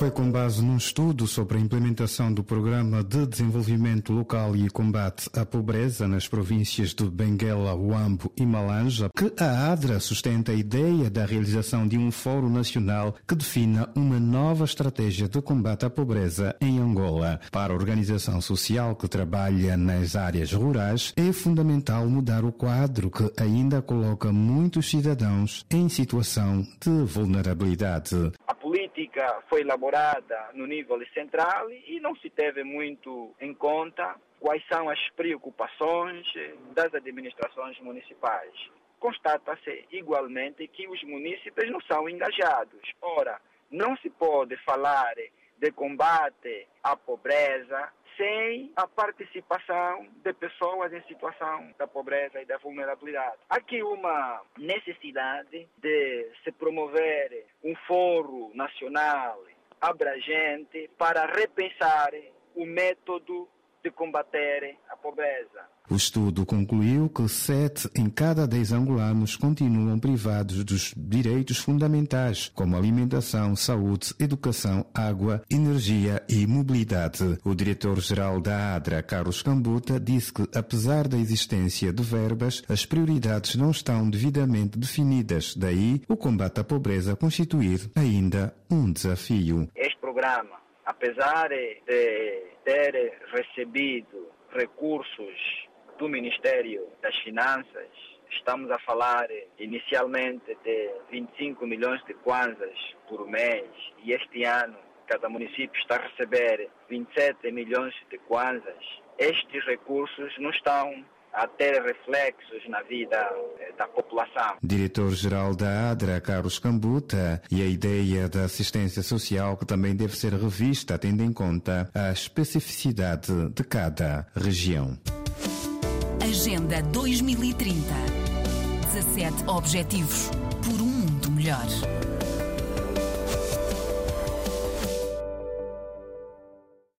Foi com base num estudo sobre a implementação do Programa de Desenvolvimento Local e Combate à Pobreza nas províncias de Benguela, Huambo e Malanja que a ADRA sustenta a ideia da realização de um Fórum Nacional que defina uma nova estratégia de combate à pobreza em Angola. Para a organização social que trabalha nas áreas rurais, é fundamental mudar o quadro que ainda coloca muitos cidadãos em situação de vulnerabilidade. Política foi elaborada no nível central e não se teve muito em conta quais são as preocupações das administrações municipais. Constata-se igualmente que os municípios não são engajados. Ora, não se pode falar de combate à pobreza sem a participação de pessoas em situação da pobreza e da vulnerabilidade. Aqui uma necessidade de se promover um fórum nacional abrangente para repensar o método de combater a pobreza. O estudo concluiu que sete em cada dez angolanos continuam privados dos direitos fundamentais, como alimentação, saúde, educação, água, energia e mobilidade. O diretor-geral da ADRA, Carlos Cambuta, disse que, apesar da existência de verbas, as prioridades não estão devidamente definidas. Daí, o combate à pobreza constituir ainda um desafio. Este programa, apesar de ter recebido recursos do Ministério das Finanças, estamos a falar inicialmente de 25 milhões de kwanzas por mês e este ano cada município está a receber 27 milhões de kwanzas. Estes recursos não estão a ter reflexos na vida da população. Diretor-geral da ADRA, Carlos Cambuta, e a ideia da assistência social que também deve ser revista tendo em conta a especificidade de cada região. Agenda 2030. 17 Objetivos por um mundo melhor.